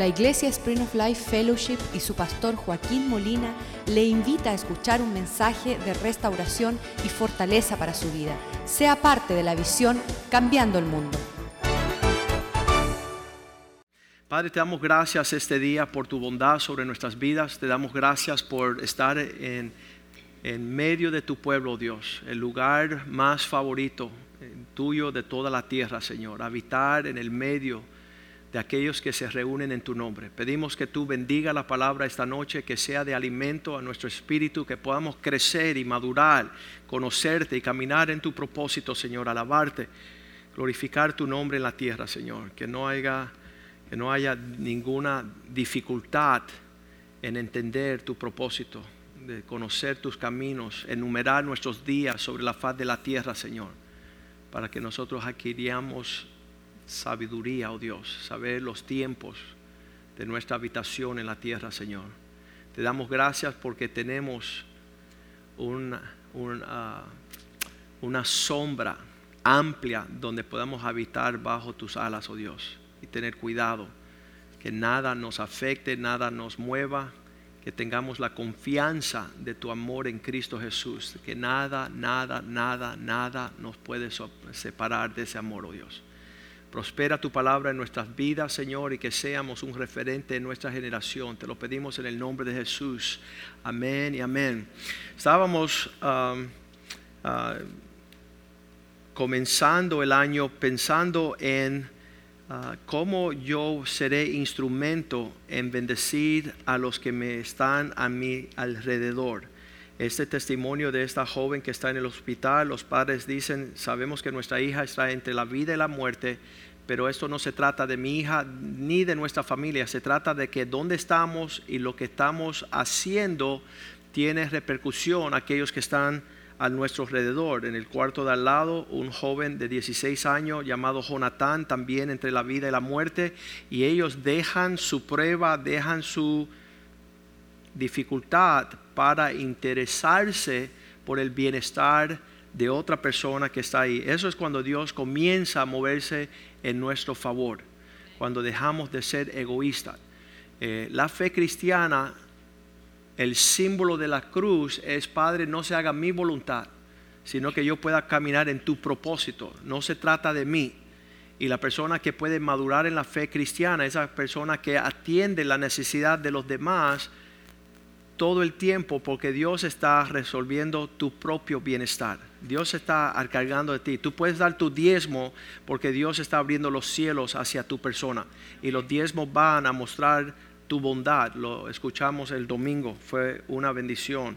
La Iglesia Spring of Life Fellowship y su pastor Joaquín Molina le invita a escuchar un mensaje de restauración y fortaleza para su vida. Sea parte de la visión Cambiando el Mundo. Padre, te damos gracias este día por tu bondad sobre nuestras vidas. Te damos gracias por estar en, en medio de tu pueblo, Dios, el lugar más favorito eh, tuyo de toda la tierra, Señor. Habitar en el medio de aquellos que se reúnen en tu nombre. Pedimos que tú bendiga la palabra esta noche, que sea de alimento a nuestro espíritu, que podamos crecer y madurar, conocerte y caminar en tu propósito, Señor, alabarte, glorificar tu nombre en la tierra, Señor, que no haya, que no haya ninguna dificultad en entender tu propósito, de conocer tus caminos, enumerar nuestros días sobre la faz de la tierra, Señor, para que nosotros adquiramos sabiduría, oh Dios, saber los tiempos de nuestra habitación en la tierra, Señor. Te damos gracias porque tenemos una, una, una sombra amplia donde podamos habitar bajo tus alas, oh Dios, y tener cuidado, que nada nos afecte, nada nos mueva, que tengamos la confianza de tu amor en Cristo Jesús, que nada, nada, nada, nada nos puede separar de ese amor, oh Dios. Prospera tu palabra en nuestras vidas, Señor, y que seamos un referente en nuestra generación. Te lo pedimos en el nombre de Jesús. Amén y amén. Estábamos um, uh, comenzando el año pensando en uh, cómo yo seré instrumento en bendecir a los que me están a mi alrededor este testimonio de esta joven que está en el hospital, los padres dicen, sabemos que nuestra hija está entre la vida y la muerte, pero esto no se trata de mi hija ni de nuestra familia, se trata de que donde estamos y lo que estamos haciendo tiene repercusión a aquellos que están a nuestro alrededor. En el cuarto de al lado, un joven de 16 años llamado Jonathan, también entre la vida y la muerte, y ellos dejan su prueba, dejan su dificultad para interesarse por el bienestar de otra persona que está ahí. Eso es cuando Dios comienza a moverse en nuestro favor, cuando dejamos de ser egoístas. Eh, la fe cristiana, el símbolo de la cruz es, Padre, no se haga mi voluntad, sino que yo pueda caminar en tu propósito. No se trata de mí. Y la persona que puede madurar en la fe cristiana, esa persona que atiende la necesidad de los demás, todo el tiempo porque Dios está resolviendo tu propio bienestar. Dios está cargando de ti. Tú puedes dar tu diezmo porque Dios está abriendo los cielos hacia tu persona. Y los diezmos van a mostrar tu bondad. Lo escuchamos el domingo. Fue una bendición.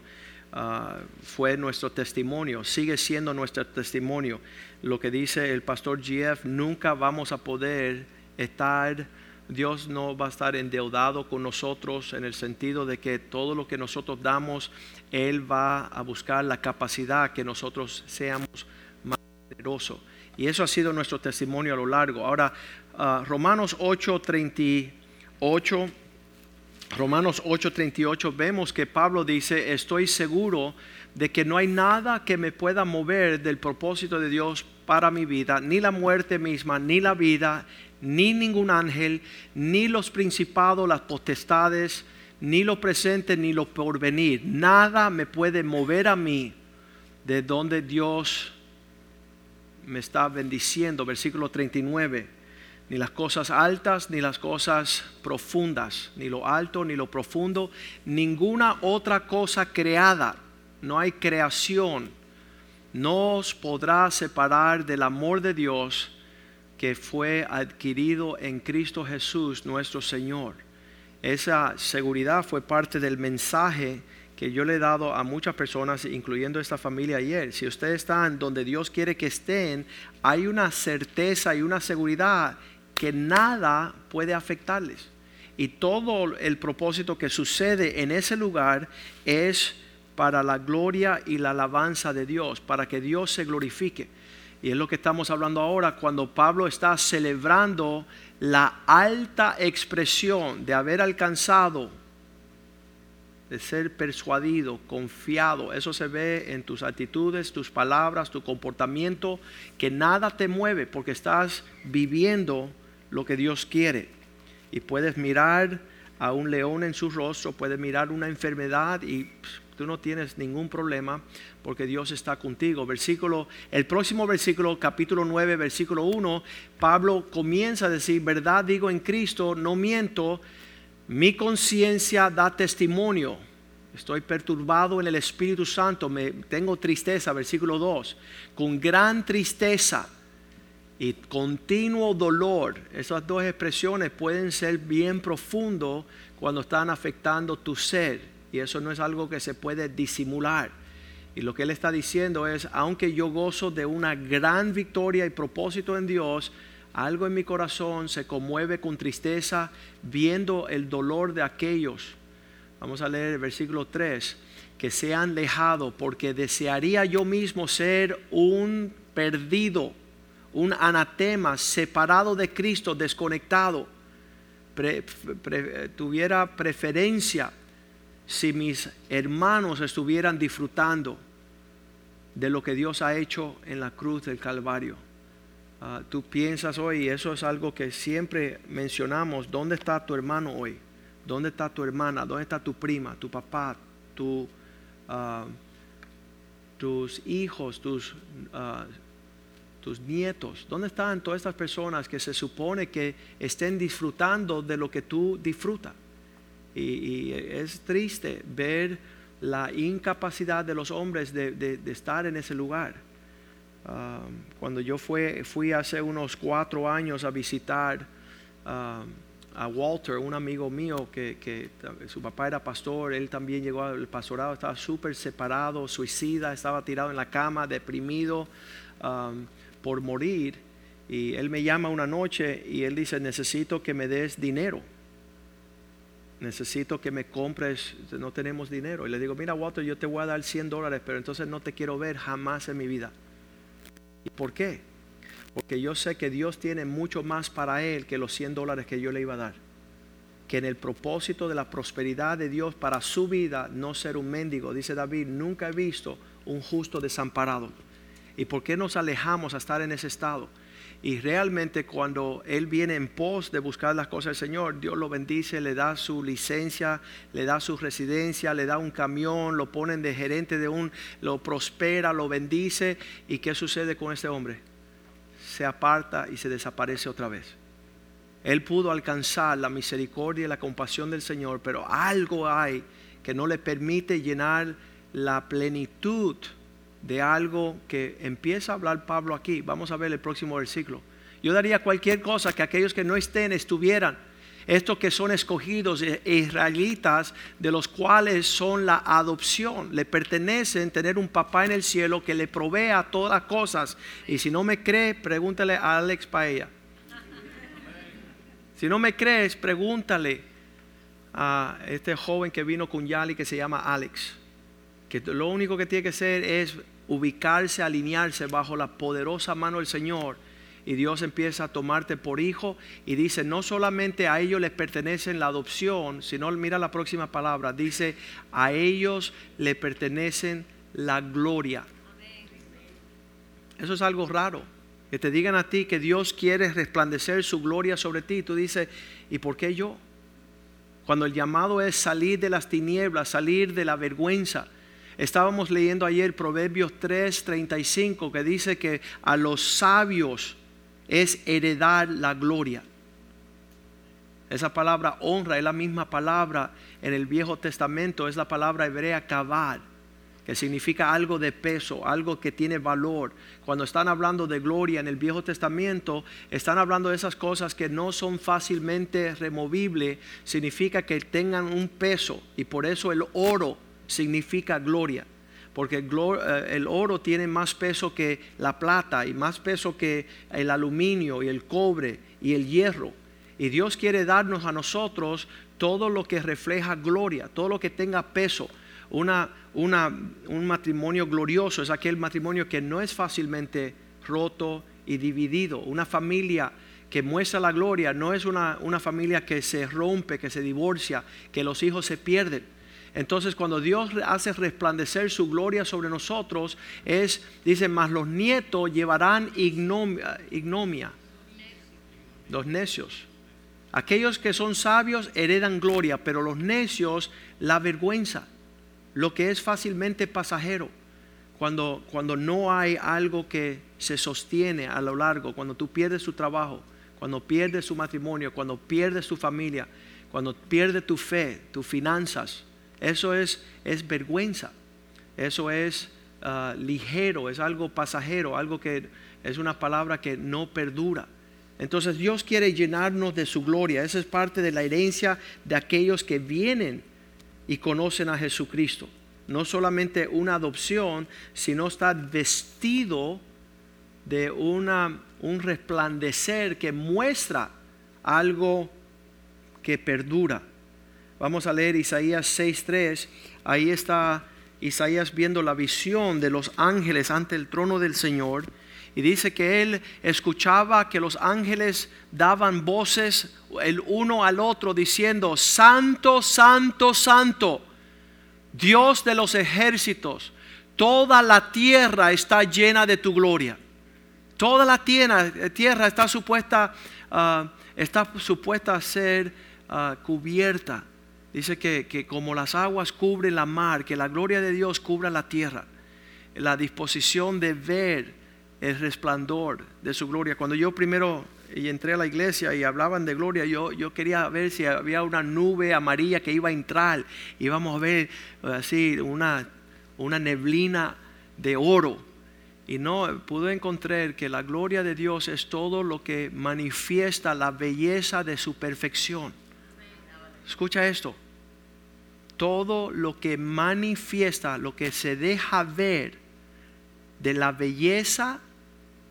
Ah, fue nuestro testimonio. Sigue siendo nuestro testimonio. Lo que dice el pastor GF, nunca vamos a poder estar Dios no va a estar endeudado con nosotros en el sentido de que todo lo que nosotros damos, Él va a buscar la capacidad que nosotros seamos más generosos. Y eso ha sido nuestro testimonio a lo largo. Ahora, uh, Romanos 8:38, Romanos 8:38, vemos que Pablo dice, estoy seguro de que no hay nada que me pueda mover del propósito de Dios para mi vida, ni la muerte misma, ni la vida, ni ningún ángel, ni los principados, las potestades, ni lo presente, ni lo porvenir. Nada me puede mover a mí de donde Dios me está bendiciendo. Versículo 39. Ni las cosas altas, ni las cosas profundas, ni lo alto, ni lo profundo, ninguna otra cosa creada. No hay creación. Nos podrá separar del amor de Dios que fue adquirido en Cristo Jesús nuestro Señor. Esa seguridad fue parte del mensaje que yo le he dado a muchas personas, incluyendo esta familia ayer. Si ustedes están donde Dios quiere que estén, hay una certeza y una seguridad que nada puede afectarles. Y todo el propósito que sucede en ese lugar es para la gloria y la alabanza de Dios, para que Dios se glorifique. Y es lo que estamos hablando ahora cuando Pablo está celebrando la alta expresión de haber alcanzado, de ser persuadido, confiado. Eso se ve en tus actitudes, tus palabras, tu comportamiento, que nada te mueve porque estás viviendo lo que Dios quiere. y puedes mirar a un león en su rostro, puedes mirar una enfermedad y tú no tienes ningún problema porque Dios está contigo. Versículo, el próximo versículo, capítulo 9, versículo 1, Pablo comienza a decir, verdad digo en Cristo, no miento, mi conciencia da testimonio. Estoy perturbado en el Espíritu Santo, me tengo tristeza, versículo 2, con gran tristeza y continuo dolor. Esas dos expresiones pueden ser bien profundos cuando están afectando tu ser y eso no es algo que se puede disimular. Y lo que él está diciendo es, aunque yo gozo de una gran victoria y propósito en Dios, algo en mi corazón se conmueve con tristeza viendo el dolor de aquellos. Vamos a leer el versículo 3, que se han dejado porque desearía yo mismo ser un perdido un anatema, separado de Cristo, desconectado, tuviera preferencia si mis hermanos estuvieran disfrutando de lo que Dios ha hecho en la cruz del Calvario. Ah, tú piensas hoy, y eso es algo que siempre mencionamos, ¿dónde está tu hermano hoy? ¿Dónde está tu hermana? ¿Dónde está tu prima, tu papá, ah, tus hijos, tus uh, tus nietos, ¿dónde están todas estas personas que se supone que estén disfrutando de lo que tú disfrutas? Y, es triste ver la incapacidad de los hombres de, estar en ese lugar. Um, cuando yo fui, fui hace unos cuatro años a visitar um, a Walter, un amigo mío que, su papá era pastor, él también llegó al pastorado, estaba súper separado, suicida, estaba tirado en la cama, deprimido. Um, por morir y él me llama una noche y él dice, necesito que me des dinero. Necesito que me compres, no tenemos dinero. Y le digo, mira Walter, yo te voy a dar 100 dólares, pero entonces no te quiero ver jamás en mi vida. ¿Y por qué? Porque yo sé que Dios tiene mucho más para él que los 100 dólares que yo le iba a dar. Que en el propósito de la prosperidad de Dios para su vida, no ser un mendigo. Dice David, nunca he visto un justo desamparado ¿Y por qué nos alejamos a estar en ese estado? Y realmente cuando Él viene en pos de buscar las cosas del Señor, Dios lo bendice, le da su licencia, le da su residencia, le da un camión, lo ponen de gerente de un, lo prospera, lo bendice. ¿Y qué sucede con este hombre? Se aparta y se desaparece otra vez. Él pudo alcanzar la misericordia y la compasión del Señor, pero algo hay que no le permite llenar la plenitud de algo que empieza a hablar Pablo aquí. Vamos a ver el próximo versículo. Yo daría cualquier cosa que aquellos que no estén estuvieran. Estos que son escogidos e israelitas, de los cuales son la adopción, le pertenecen tener un papá en el cielo que le provea todas cosas. Y si no me cree, pregúntale a Alex Paella. Si no me crees, pregúntale a este joven que vino con Yali que se llama Alex. Que lo único que tiene que hacer es ubicarse, alinearse bajo la poderosa mano del Señor. Y Dios empieza a tomarte por hijo y dice, no solamente a ellos les pertenece la adopción, sino mira la próxima palabra, dice, a ellos le pertenecen la gloria. Eso es algo raro. Que te digan a ti que Dios quiere resplandecer su gloria sobre ti. Tú dices, ¿y por qué yo? Cuando el llamado es salir de las tinieblas, salir de la vergüenza, Estábamos leyendo ayer Proverbios 3:35 que dice que a los sabios es heredar la gloria. Esa palabra honra es la misma palabra en el Viejo Testamento, es la palabra hebrea kabad, que significa algo de peso, algo que tiene valor. Cuando están hablando de gloria en el Viejo Testamento, están hablando de esas cosas que no son fácilmente removibles, significa que tengan un peso y por eso el oro significa gloria, porque eh, el oro tiene más peso que la plata y más peso que el aluminio y el cobre y el hierro. Y Dios quiere darnos a nosotros todo lo que refleja gloria, todo lo que tenga peso. Una, un matrimonio glorioso es aquel matrimonio que no es fácilmente roto y dividido. Una familia que muestra la gloria no es una, una familia que se rompe, que se divorcia, que los hijos se pierden entonces cuando Dios hace resplandecer su gloria sobre nosotros, es, dice, más los nietos llevarán ignomia, ignomia. Los necios. Aquellos que son sabios heredan gloria, pero los necios la vergüenza, lo que es fácilmente pasajero. Cuando, cuando no hay algo que se sostiene a lo largo, cuando tú pierdes tu trabajo, cuando pierdes su matrimonio, cuando pierdes tu familia, cuando pierdes tu fe, tus finanzas, eso es, es vergüenza, eso es ah, ligero, es algo pasajero, algo que es una palabra que no perdura. Entonces Dios quiere llenarnos de su gloria. Esa es parte de la herencia de aquellos que vienen y conocen a Jesucristo. No solamente una adopción, sino estar vestido de una, un resplandecer que muestra algo que perdura. Vamos a leer Isaías 6.3. Ahí está Isaías viendo la visión de los ángeles ante el trono del Señor y dice que él escuchaba que los ángeles daban voces el uno al otro diciendo, Santo, Santo, Santo, Dios de los ejércitos, toda la tierra está llena de tu gloria. Toda la tierra, está supuesta, ah, está supuesta a ser ah, cubierta. Dice que, que como las aguas cubren la mar, que la gloria de Dios cubra la tierra. La disposición de ver el resplandor de su gloria. Cuando yo primero entré a la iglesia y hablaban de gloria, yo, yo quería ver si había una nube amarilla que iba a entrar. Y vamos a ver así una, una neblina de oro. Y no pude encontrar que la gloria de Dios es todo lo que manifiesta la belleza de su perfección. Escucha esto. Todo lo que manifiesta, lo que se deja ver de la belleza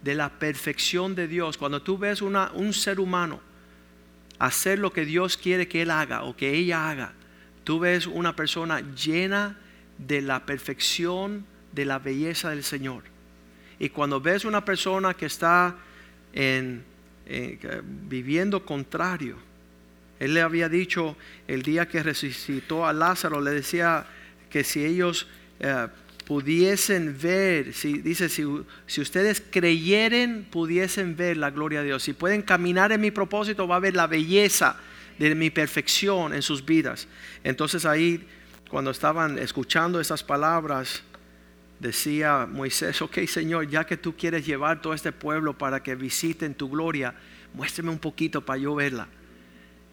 de la perfección de Dios, cuando tú ves una, un ser humano hacer lo que Dios quiere que él haga o que ella haga, tú ves una persona llena de la perfección, de la belleza del Señor. Y cuando ves una persona que está en, viviendo contrario, él le había dicho el día que resucitó a Lázaro, le decía que si ellos eh, pudiesen ver, si, dice, si, si, ustedes creyeren, pudiesen ver la gloria de Dios. Si pueden caminar en mi propósito, va a ver la belleza de mi perfección en sus vidas. Entonces ahí, cuando estaban escuchando esas palabras, decía Moisés, ok Señor, ya que tú quieres llevar todo este pueblo para que visiten tu gloria, muéstrame un poquito para yo verla.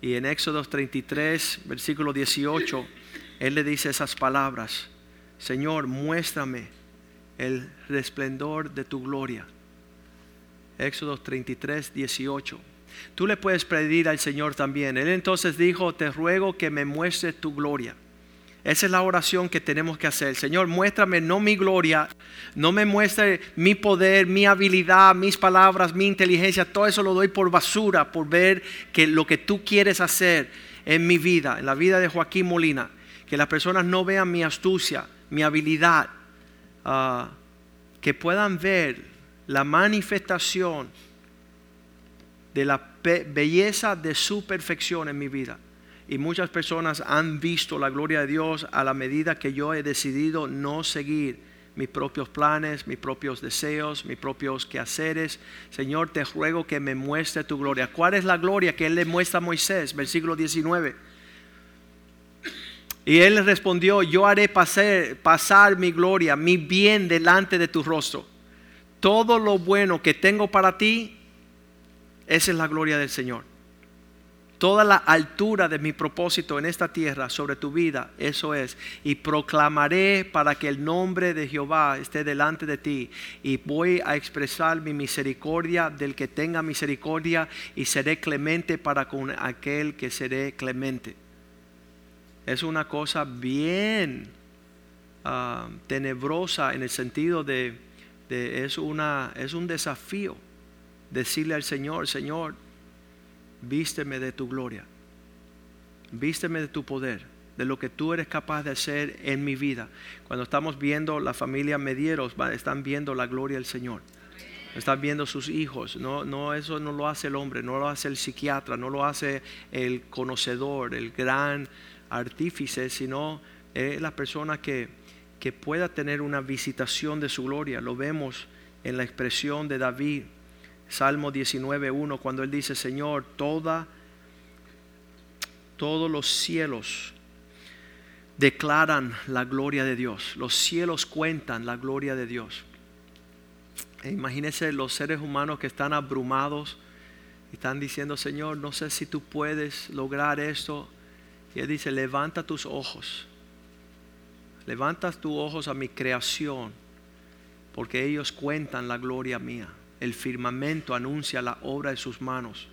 Y en Éxodo 33, versículo 18, Él le dice esas palabras. Señor, muéstrame el resplendor de tu gloria. Éxodo 33, 18. Tú le puedes pedir al Señor también. Él entonces dijo, te ruego que me muestre tu gloria. Esa es la oración que tenemos que hacer. Señor, muéstrame no mi gloria, no me muestre mi poder, mi habilidad, mis palabras, mi inteligencia. Todo eso lo doy por basura, por ver que lo que tú quieres hacer en mi vida, en la vida de Joaquín Molina. Que las personas no vean mi astucia, mi habilidad, ah, que puedan ver la manifestación de la belleza de su perfección en mi vida. Y muchas personas han visto la gloria de Dios a la medida que yo he decidido no seguir mis propios planes, mis propios deseos, mis propios quehaceres. Señor, te ruego que me muestre tu gloria. ¿Cuál es la gloria que Él le muestra a Moisés? Versículo 19 y él respondió, yo haré pasar, pasar mi gloria, mi bien delante de tu rostro. Todo lo bueno que tengo para ti, esa es la gloria del Señor. Toda la altura de mi propósito en esta tierra sobre tu vida, eso es. Y proclamaré para que el nombre de Jehová esté delante de ti. Y voy a expresar mi misericordia del que tenga misericordia y seré clemente para con aquel que seré clemente es una cosa bien ah, tenebrosa en el sentido de, es, una, es un desafío decirle al Señor, Señor, vísteme de tu gloria, vísteme de tu poder, de lo que tú eres capaz de hacer en mi vida. Cuando estamos viendo la familia Medieros, están viendo la gloria del Señor. Están viendo sus hijos. No, no, eso no lo hace el hombre, no lo hace el psiquiatra, no lo hace el conocedor, el gran artífice, sino es la persona que, que pueda tener una visitación de su gloria. Lo vemos en la expresión de David, Salmo 19.1, cuando él dice, Señor, toda todos los cielos declaran la gloria de Dios. Los cielos cuentan la gloria de Dios. E imagínense los seres humanos que están abrumados y están diciendo, Señor, no sé si tú puedes lograr esto. Y Él dice, levanta tus ojos. Levantas tus ojos a mi creación, porque ellos cuentan la gloria mía. El firmamento anuncia la obra de sus manos.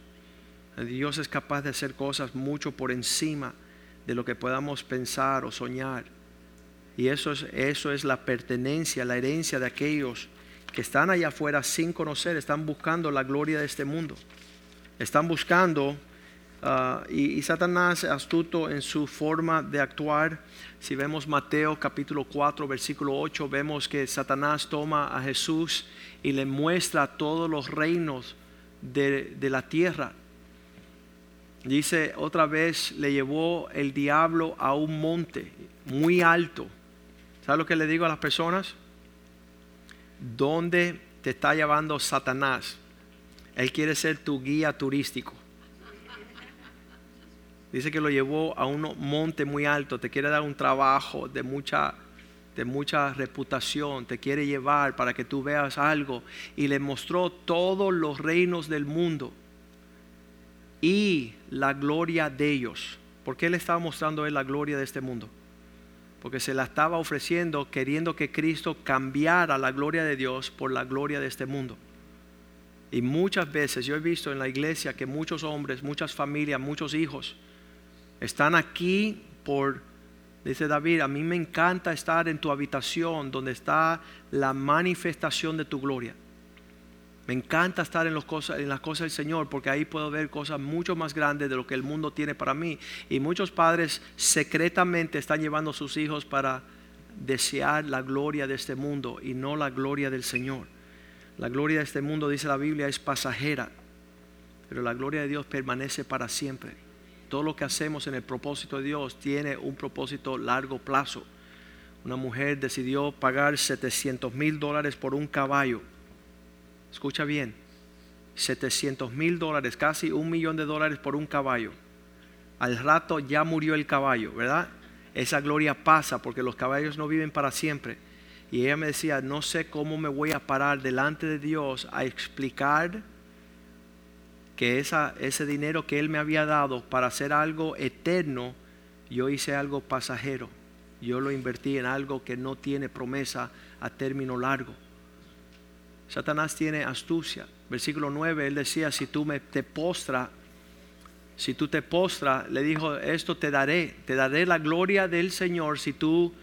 Dios es capaz de hacer cosas mucho por encima de lo que podamos pensar o soñar. Y eso es, eso es la pertenencia, la herencia de aquellos que están allá afuera sin conocer, están buscando la gloria de este mundo. Están buscando, ah, y, y, Satanás astuto en su forma de actuar. Si vemos Mateo capítulo 4, versículo 8, vemos que Satanás toma a Jesús y le muestra todos los reinos de, la tierra Dice, otra vez le llevó el diablo a un monte muy alto. ¿Sabes lo que le digo a las personas? ¿Dónde te está llevando Satanás? Él quiere ser tu guía turístico. Dice que lo llevó a un monte muy alto, te quiere dar un trabajo de mucha, de mucha reputación, te quiere llevar para que tú veas algo. Y le mostró todos los reinos del mundo y la gloria de ellos. ¿Por qué le estaba mostrando él la gloria de este mundo? Porque se la estaba ofreciendo queriendo que Cristo cambiara la gloria de Dios por la gloria de este mundo. Y muchas veces yo he visto en la iglesia que muchos hombres, muchas familias, muchos hijos están aquí por, dice David, a mí me encanta estar en tu habitación donde está la manifestación de tu gloria. Me encanta estar en, las cosas del Señor porque ahí puedo ver cosas mucho más grandes de lo que el mundo tiene para mí. Y muchos padres secretamente están llevando a sus hijos para desear la gloria de este mundo y no la gloria del Señor. La gloria de este mundo, dice la Biblia, es pasajera, pero la gloria de Dios permanece para siempre. Todo lo que hacemos en el propósito de Dios tiene un propósito largo plazo. Una mujer decidió pagar 700 mil dólares por un caballo escucha bien, 700 mil dólares, casi un millón de dólares por un caballo. Al rato ya murió el caballo, ¿verdad? Esa gloria pasa porque los caballos no viven para siempre. Y ella me decía, no sé cómo me voy a parar delante de Dios a explicar que ese dinero que Él me había dado para hacer algo eterno, yo hice algo pasajero. Yo lo invertí en algo que no tiene promesa a término largo. Satanás tiene astucia. Versículo 9, él decía, si tú me, te postra, si tú te postra, le dijo, esto te daré, te daré la gloria del Señor si tú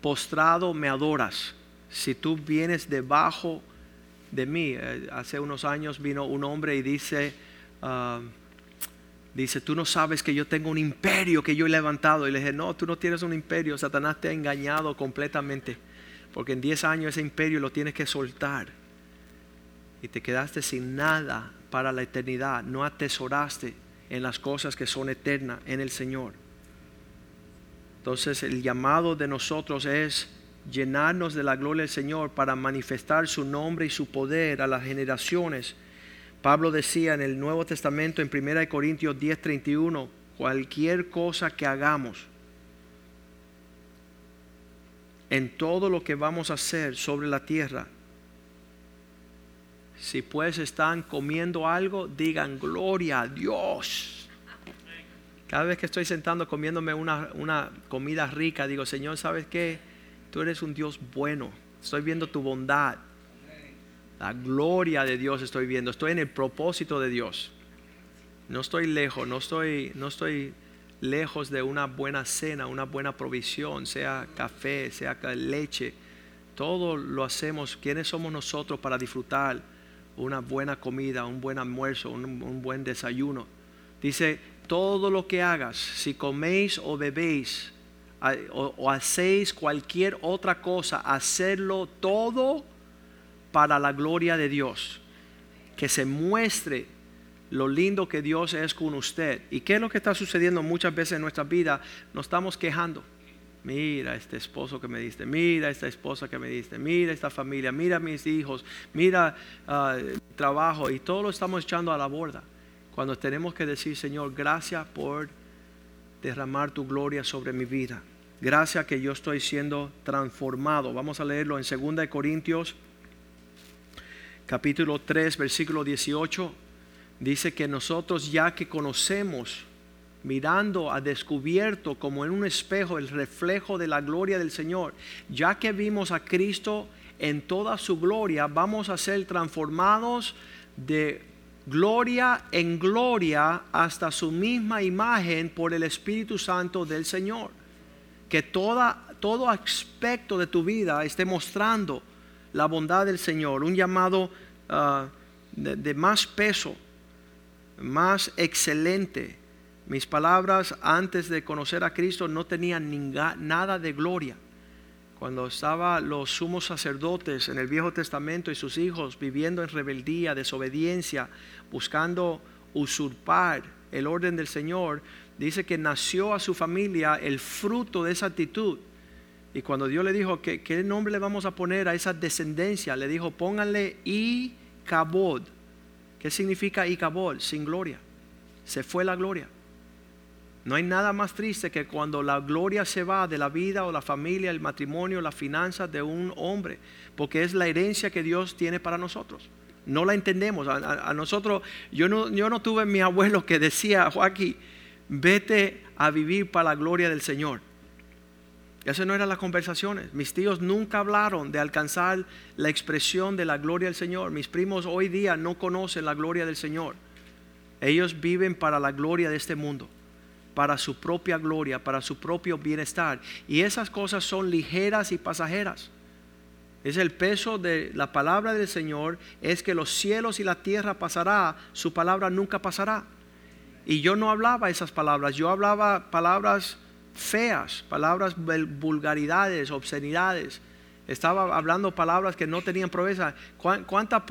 postrado me adoras, si tú vienes debajo de mí. Eh, hace unos años vino un hombre y dice, ah, dice, tú no sabes que yo tengo un imperio que yo he levantado. Y le dije, no, tú no tienes un imperio, Satanás te ha engañado completamente, porque en 10 años ese imperio lo tienes que soltar y te quedaste sin nada para la eternidad, no atesoraste en las cosas que son eternas en el Señor. Entonces el llamado de nosotros es llenarnos de la gloria del Señor para manifestar su nombre y su poder a las generaciones. Pablo decía en el Nuevo Testamento en 1 Corintios 10:31, cualquier cosa que hagamos, en todo lo que vamos a hacer sobre la tierra, si pues están comiendo algo, digan gloria a Dios. Cada vez que estoy sentando comiéndome una, una comida rica, digo, Señor, ¿sabes qué? Tú eres un Dios bueno. Estoy viendo tu bondad. La gloria de Dios estoy viendo. Estoy en el propósito de Dios. No estoy lejos, no estoy, no estoy lejos de una buena cena, una buena provisión, sea café, sea leche. Todo lo hacemos. ¿Quiénes somos nosotros para disfrutar una buena comida, un buen almuerzo, un, buen desayuno. Dice, todo lo que hagas, si coméis o bebéis o, o hacéis cualquier otra cosa, hacerlo todo para la gloria de Dios. Que se muestre lo lindo que Dios es con usted. ¿Y qué es lo que está sucediendo muchas veces en nuestra vida? Nos estamos quejando mira este esposo que me diste, mira esta esposa que me diste, mira esta familia, mira mis hijos, mira ah, trabajo y todo lo estamos echando a la borda. Cuando tenemos que decir, Señor, gracias por derramar tu gloria sobre mi vida. Gracias que yo estoy siendo transformado. Vamos a leerlo en 2 Corintios capítulo 3, versículo 18. Dice que nosotros ya que conocemos, mirando a descubierto como en un espejo el reflejo de la gloria del Señor, ya que vimos a Cristo en toda su gloria, vamos a ser transformados de gloria en gloria hasta su misma imagen por el Espíritu Santo del Señor. Que toda, todo aspecto de tu vida esté mostrando la bondad del Señor, un llamado ah, de, más peso, más excelente. Mis palabras antes de conocer a Cristo no tenían nada de gloria cuando estaban los sumos sacerdotes en el Viejo Testamento y sus hijos viviendo en rebeldía, desobediencia, buscando usurpar el orden del Señor, dice que nació a su familia el fruto de esa actitud. Y cuando Dios le dijo, ¿qué, nombre le vamos a poner a esa descendencia? Le dijo, pónganle Icabod. ¿Qué significa Icabod? Sin gloria. Se fue la gloria. No hay nada más triste que cuando la gloria se va de la vida o la familia, el matrimonio, las finanzas de un hombre, porque es la herencia que Dios tiene para nosotros. No la entendemos. A, nosotros, yo no, yo no tuve mi abuelo que decía, Joaquín, vete a vivir para la gloria del Señor. Esas no eran las conversaciones. Mis tíos nunca hablaron de alcanzar la expresión de la gloria del Señor. Mis primos hoy día no conocen la gloria del Señor. Ellos viven para la gloria de este mundo para su propia gloria, para su propio bienestar. Y esas cosas son ligeras y pasajeras. Es el peso de la palabra del Señor, es que los cielos y la tierra pasará, su palabra nunca pasará. Y yo no hablaba esas palabras, yo hablaba palabras feas, palabras vulgaridades, obscenidades. Estaba hablando palabras que no tenían promesa. ¿Cuánta,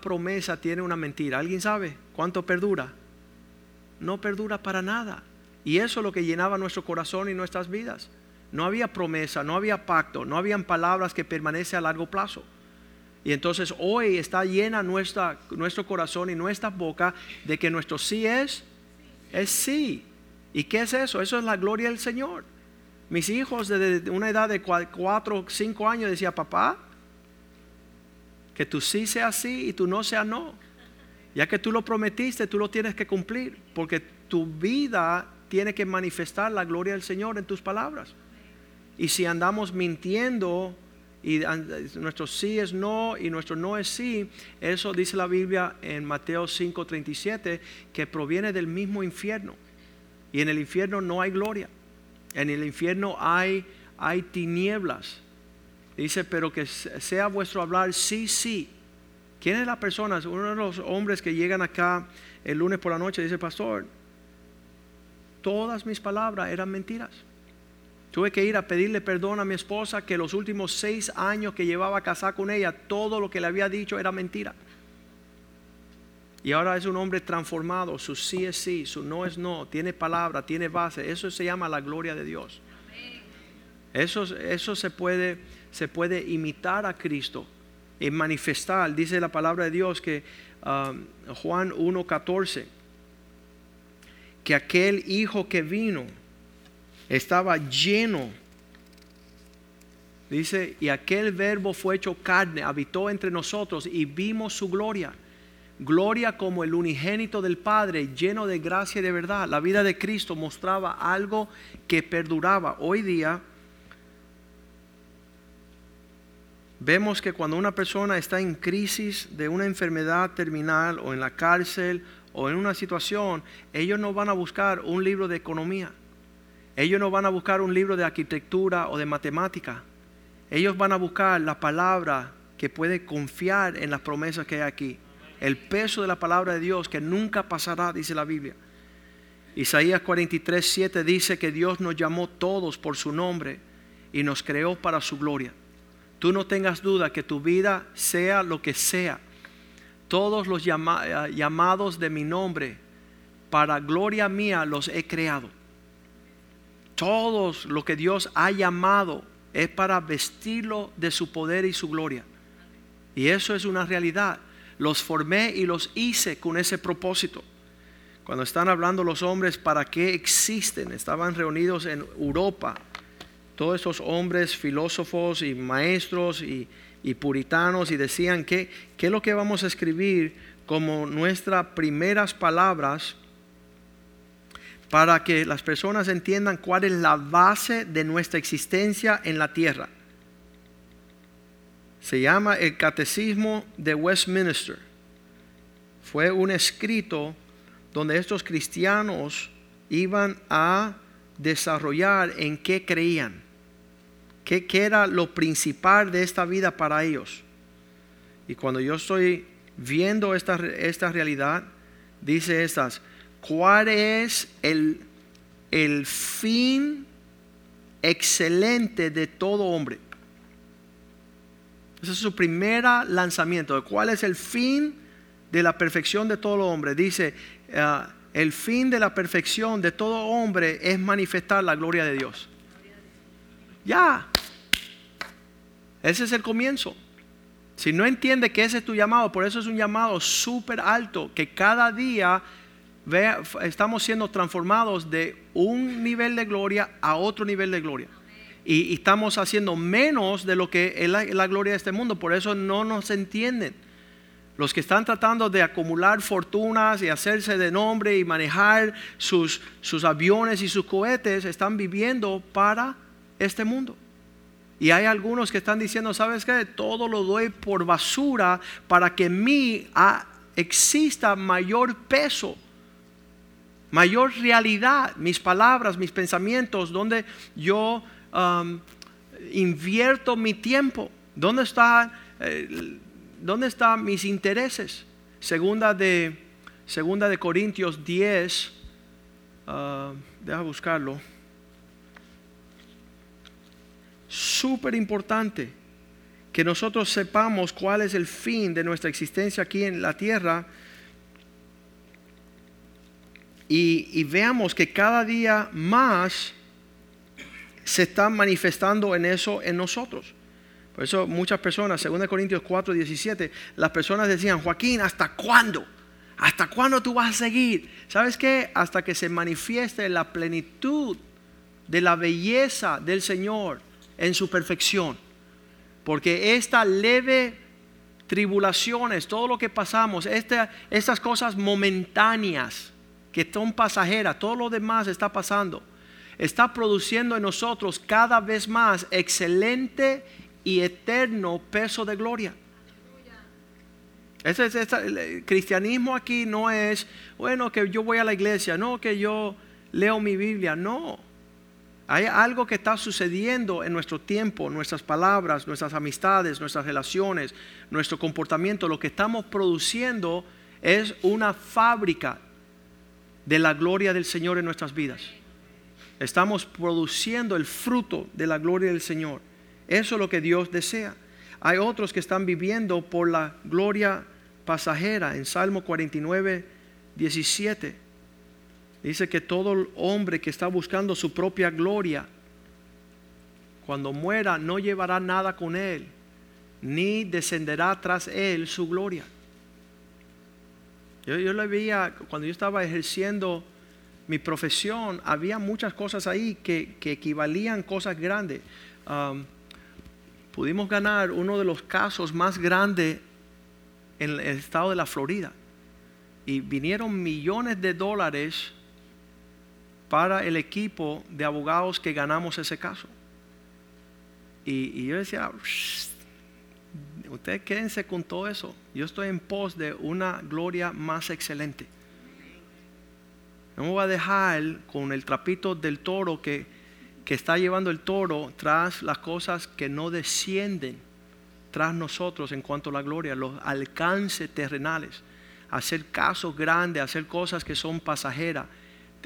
promesa tiene una mentira? ¿Alguien sabe? ¿Cuánto perdura? no perdura para nada. Y eso es lo que llenaba nuestro corazón y nuestras vidas. No había promesa, no había pacto, no habían palabras que permanecen a largo plazo. Y entonces hoy está llena nuestra, nuestro corazón y nuestra boca de que nuestro sí es, es sí. ¿Y qué es eso? Eso es la gloria del Señor. Mis hijos desde una edad de cuatro o cinco años decían, papá, que tú sí sea sí y tú no sea no. Ya que tú lo prometiste, tú lo tienes que cumplir, porque tu vida tiene que manifestar la gloria del Señor en tus palabras. Y si andamos mintiendo y nuestro sí es no y nuestro no es sí, eso dice la Biblia en Mateo 5:37, que proviene del mismo infierno. Y en el infierno no hay gloria. En el infierno hay, hay tinieblas. Dice, pero que sea vuestro hablar sí, sí ¿Quién es la persona? Uno de los hombres que llegan acá el lunes por la noche dice, pastor, todas mis palabras eran mentiras. Tuve que ir a pedirle perdón a mi esposa que los últimos seis años que llevaba casada con ella, todo lo que le había dicho era mentira. Y ahora es un hombre transformado, su sí es sí, su no es no, tiene palabra, tiene base. Eso se llama la gloria de Dios. Eso, eso se, puede, se puede imitar a Cristo en manifestar, dice la palabra de Dios que um, Juan 1.14, que aquel hijo que vino estaba lleno. Dice, y aquel verbo fue hecho carne, habitó entre nosotros y vimos su gloria. Gloria como el unigénito del Padre, lleno de gracia y de verdad. La vida de Cristo mostraba algo que perduraba. Hoy día vemos que cuando una persona está en crisis de una enfermedad terminal o en la cárcel o en una situación, ellos no van a buscar un libro de economía. Ellos no van a buscar un libro de arquitectura o de matemática. Ellos van a buscar la palabra que puede confiar en las promesas que hay aquí. El peso de la palabra de Dios que nunca pasará, dice la Biblia. Isaías 43, 7 dice que Dios nos llamó todos por su nombre y nos creó para su gloria. Tú no tengas duda que tu vida sea lo que sea. Todos los eh, llamados de mi nombre, para gloria mía los he creado. Todos lo que Dios ha llamado es para vestirlo de su poder y su gloria. Y eso es una realidad. Los formé y los hice con ese propósito. Cuando están hablando los hombres, ¿para qué existen? Estaban reunidos en Europa. Todos esos hombres filósofos y maestros y, puritanos y decían que qué es lo que vamos a escribir como nuestras primeras palabras para que las personas entiendan cuál es la base de nuestra existencia en la tierra. Se llama el Catecismo de Westminster. Fue un escrito donde estos cristianos iban a desarrollar en qué creían, qué, era lo principal de esta vida para ellos. Y cuando yo estoy viendo esta, esta realidad, dice estas, ¿cuál es el, el fin excelente de todo hombre? Ese es su primer lanzamiento. ¿Cuál es el fin de la perfección de todo hombre? Dice, ah, el fin de la perfección de todo hombre es manifestar la gloria de Dios. Ya. Ese es el comienzo. Si no entiende que ese es tu llamado, por eso es un llamado súper alto, que cada día estamos siendo transformados de un nivel de gloria a otro nivel de gloria y, estamos haciendo menos de lo que es la, gloria de este mundo. Por eso no nos entienden. Los que están tratando de acumular fortunas y hacerse de nombre y manejar sus, sus aviones y sus cohetes están viviendo para este mundo. Y hay algunos que están diciendo, ¿sabes qué? Todo lo doy por basura para que en mí ah, exista mayor peso, mayor realidad, mis palabras, mis pensamientos, donde yo Um, invierto mi tiempo? ¿Dónde está, eh, dónde están mis intereses? Segunda de, segunda de Corintios 10, uh, deja buscarlo. Súper importante que nosotros sepamos cuál es el fin de nuestra existencia aquí en la tierra y, y veamos que cada día más se está manifestando en eso en nosotros. Por eso muchas personas, 2 Corintios 4, 17, las personas decían, Joaquín, ¿hasta cuándo? ¿Hasta cuándo tú vas a seguir? ¿Sabes qué? Hasta que se manifieste la plenitud de la belleza del Señor en su perfección. Porque esta leve tribulaciones, todo lo que pasamos, estas cosas momentáneas que son pasajeras, todo lo demás está pasando está produciendo en nosotros cada vez más excelente y eterno peso de gloria. Ese, el cristianismo aquí no es, bueno, que yo voy a la iglesia, no que yo leo mi Biblia, no. Hay algo que está sucediendo en nuestro tiempo, nuestras palabras, nuestras amistades, nuestras relaciones, nuestro comportamiento. Lo que estamos produciendo es una fábrica de la gloria del Señor en nuestras vidas. Estamos produciendo el fruto de la gloria del Señor. Eso es lo que Dios desea. Hay otros que están viviendo por la gloria pasajera. En Salmo 49, 17 dice que todo hombre que está buscando su propia gloria, cuando muera no llevará nada con él, ni descenderá tras él su gloria. Yo, yo lo veía cuando yo estaba ejerciendo mi profesión, había muchas cosas ahí que, equivalían cosas grandes. Um, pudimos ganar uno de los casos más grandes en el estado de la Florida. Y vinieron millones de dólares para el equipo de abogados que ganamos ese caso. Y yo decía, ustedes quédense con todo eso. Yo estoy en pos de una gloria más excelente. No me voy a dejar con el trapito del toro que, que está llevando el toro tras las cosas que no descienden tras nosotros en cuanto a la gloria, los alcances terrenales, hacer casos grandes, hacer cosas que son pasajeras.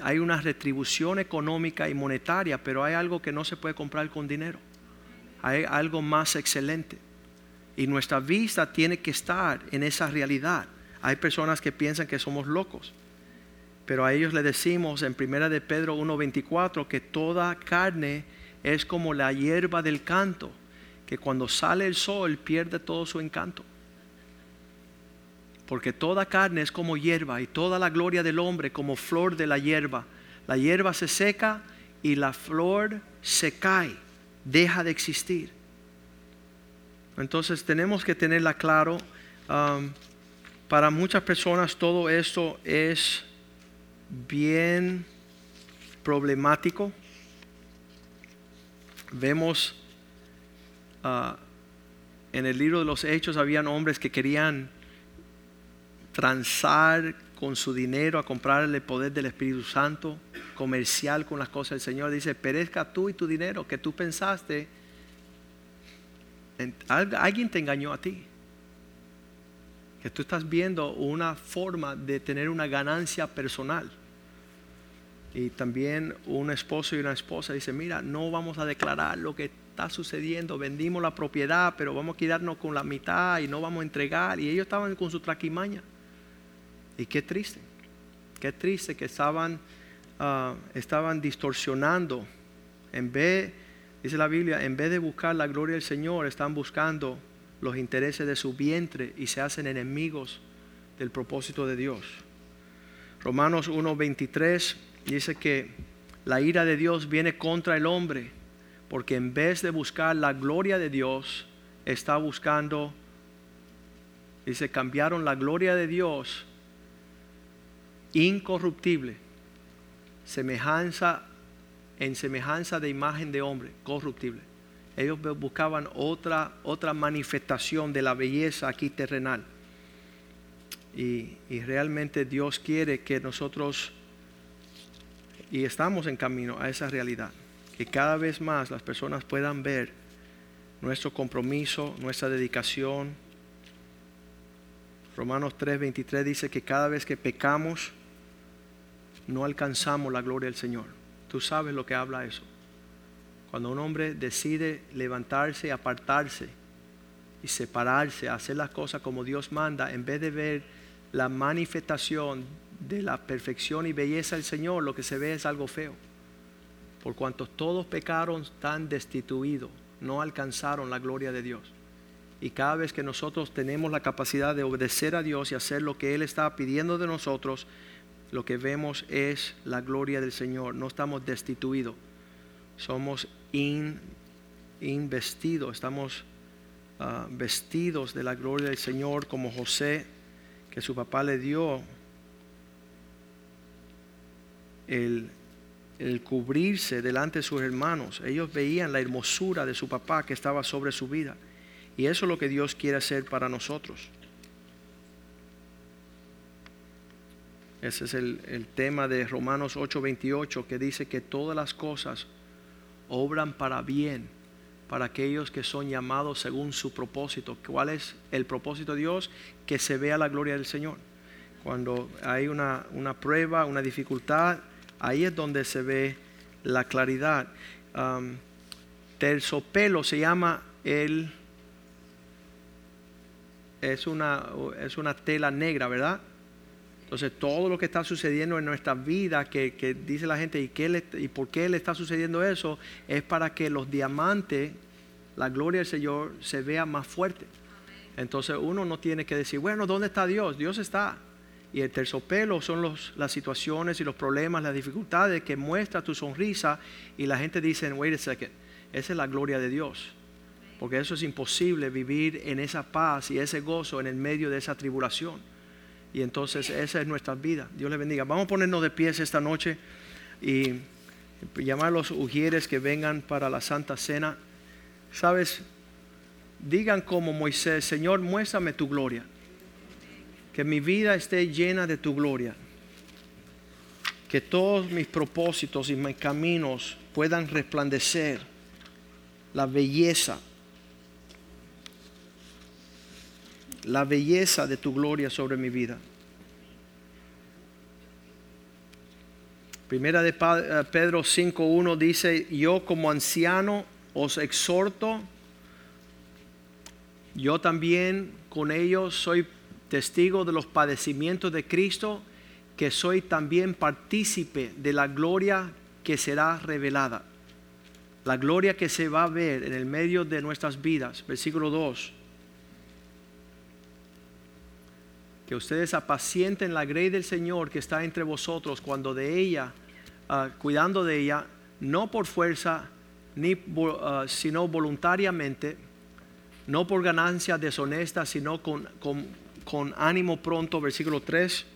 Hay una retribución económica y monetaria, pero hay algo que no se puede comprar con dinero. Hay algo más excelente. Y nuestra vista tiene que estar en esa realidad. Hay personas que piensan que somos locos. Pero a ellos le decimos en primera de Pedro 1:24 que toda carne es como la hierba del canto, que cuando sale el sol pierde todo su encanto. Porque toda carne es como hierba y toda la gloria del hombre como flor de la hierba. La hierba se seca y la flor se cae, deja de existir. Entonces tenemos que tenerla claro. Um, para muchas personas todo esto es bien problemático. Vemos uh, en el libro de los hechos habían hombres que querían transar con su dinero a comprarle el poder del Espíritu Santo, comercial con las cosas del Señor. Dice, perezca tú y tu dinero que tú pensaste. alguien te engañó a ti. Que tú estás viendo una forma de tener una ganancia personal. Y también un esposo y una esposa dice, mira, no vamos a declarar lo que está sucediendo, vendimos la propiedad, pero vamos a quedarnos con la mitad y no vamos a entregar. Y ellos estaban con su traquimaña. Y qué triste, qué triste que estaban, ah, estaban distorsionando. En vez, dice la Biblia, en vez de buscar la gloria del Señor, están buscando los intereses de su vientre y se hacen enemigos del propósito de Dios. Romanos 1:23 dice que la ira de Dios viene contra el hombre, porque en vez de buscar la gloria de Dios, está buscando, dice, cambiaron la gloria de Dios incorruptible, semejanza en semejanza de imagen de hombre, corruptible. Ellos buscaban otra, otra manifestación de la belleza aquí terrenal. Y, y realmente Dios quiere que nosotros, y estamos en camino a esa realidad, que cada vez más las personas puedan ver nuestro compromiso, nuestra dedicación. Romanos 3:23 dice que cada vez que pecamos, no alcanzamos la gloria del Señor. Tú sabes lo que habla eso. Cuando un hombre decide levantarse, apartarse y separarse, hacer las cosas como Dios manda, en vez de ver la manifestación de la perfección y belleza del Señor, lo que se ve es algo feo. Por cuanto todos pecaron, están destituidos, no alcanzaron la gloria de Dios. Y cada vez que nosotros tenemos la capacidad de obedecer a Dios y hacer lo que Él está pidiendo de nosotros, lo que vemos es la gloria del Señor. No estamos destituidos, somos investidos, estamos ah, vestidos de la gloria del Señor como José, que su papá le dio el, cubrirse delante de sus hermanos. Ellos veían la hermosura de su papá que estaba sobre su vida. Y eso es lo que Dios quiere hacer para nosotros. Ese es el, tema de Romanos 8:28 que dice que todas las cosas obran para bien para aquellos que son llamados según su propósito. ¿Cuál es el propósito de Dios? Que se vea la gloria del Señor. Cuando hay una, prueba, una dificultad, ahí es donde se ve la claridad. Um, terciopelo se llama el... Es una, es una tela negra, ¿verdad? Entonces, todo lo que está sucediendo en nuestra vida, que, dice la gente, ¿y, qué ¿y por qué le está sucediendo eso? Es para que los diamantes, la gloria del Señor, se vea más fuerte. Entonces, uno no tiene que decir, bueno, ¿dónde está Dios? Dios está. Y el terciopelo son los, las situaciones y los problemas, las dificultades que muestra tu sonrisa y la gente dice, wait a second, esa es la gloria de Dios. Porque eso es imposible vivir en esa paz y ese gozo en el medio de esa tribulación. Y entonces esa es nuestra vida. Dios le bendiga. Vamos a ponernos de pies esta noche y llamar a los ujieres que vengan para la Santa Cena. Sabes, digan como Moisés, Señor, muéstrame tu gloria. Que mi vida esté llena de tu gloria. Que todos mis propósitos y mis caminos puedan resplandecer la belleza la belleza de tu gloria sobre mi vida. Primera de eh, Pedro 5.1 dice, yo como anciano os exhorto, yo también con ellos soy testigo de los padecimientos de Cristo, que soy también partícipe de la gloria que será revelada. La gloria que se va a ver en el medio de nuestras vidas. Versículo 2 que ustedes apacienten la grey del Señor que está entre vosotros cuando de ella, ah, cuidando de ella, no por fuerza, ni ah, sino voluntariamente, no por ganancia deshonesta, sino con, con, con ánimo pronto, versículo 3.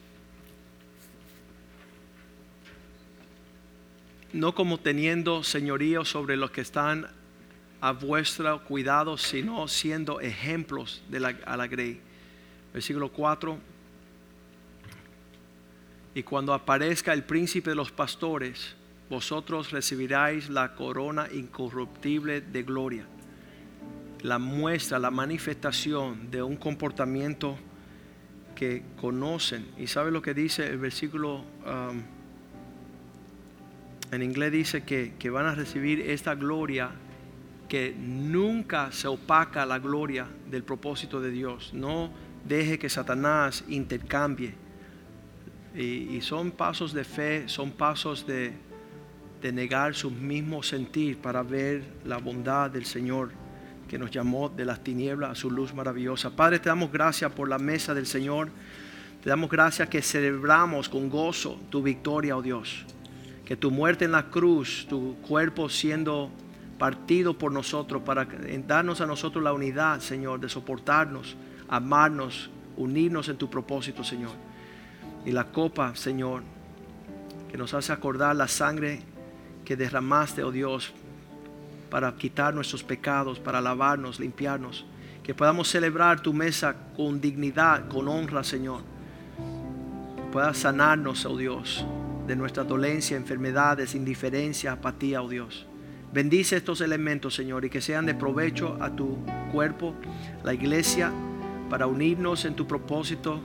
No como teniendo señorío sobre los que están a vuestro cuidado, sino siendo ejemplos de la, a la grey. Versículo 4. Y cuando aparezca el príncipe de los pastores, vosotros recibiráis la corona incorruptible de gloria. La muestra, la manifestación de un comportamiento que conocen. ¿Y sabe lo que dice el versículo? Um, en inglés dice que, que van a recibir esta gloria que nunca se opaca la gloria del propósito de Dios. No deje que Satanás intercambie. Y, son pasos de fe, son pasos de, de negar su mismo sentir para ver la bondad del Señor que nos llamó de las tinieblas a su luz maravillosa. Padre, te damos gracias por la mesa del Señor. Te damos gracias que celebramos con gozo tu victoria, oh Dios. Que tu muerte en la cruz, tu cuerpo siendo partido por nosotros para darnos a nosotros la unidad, Señor, de soportarnos, amarnos, unirnos en tu propósito, Señor. Y la copa, Señor, que nos hace acordar la sangre que derramaste, oh Dios, para quitar nuestros pecados, para lavarnos, limpiarnos. Que podamos celebrar tu mesa con dignidad, con honra, Señor. Que puedas sanarnos, oh Dios, de nuestra dolencia, enfermedades, indiferencia, apatía, oh Dios. Bendice estos elementos, Señor, y que sean de provecho a tu cuerpo, la iglesia, para unirnos en tu propósito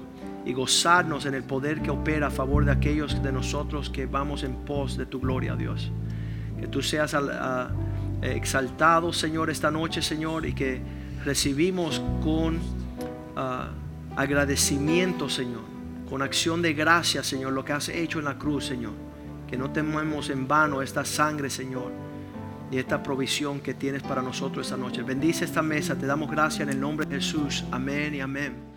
y gozarnos en el poder que opera a favor de aquellos de nosotros que vamos en pos de tu gloria, Dios. Que tú seas exaltado, Señor, esta noche, Señor, y que recibimos con ah, agradecimiento, Señor, con acción de gracia, Señor, lo que has hecho en la cruz, Señor. Que no tememos en vano esta sangre, Señor y esta provisión que tienes para nosotros esta noche. Bendice esta mesa, te damos gracias en el nombre de Jesús. Amén y amén.